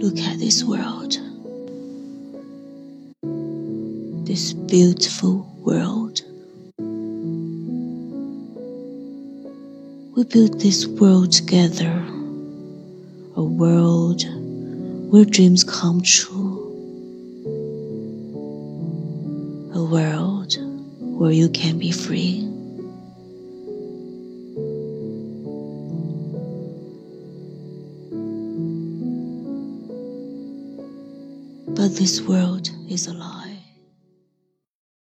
Look at this world. This beautiful world. We built this world together. A world where dreams come true. A world where you can be free. But this world is a lie.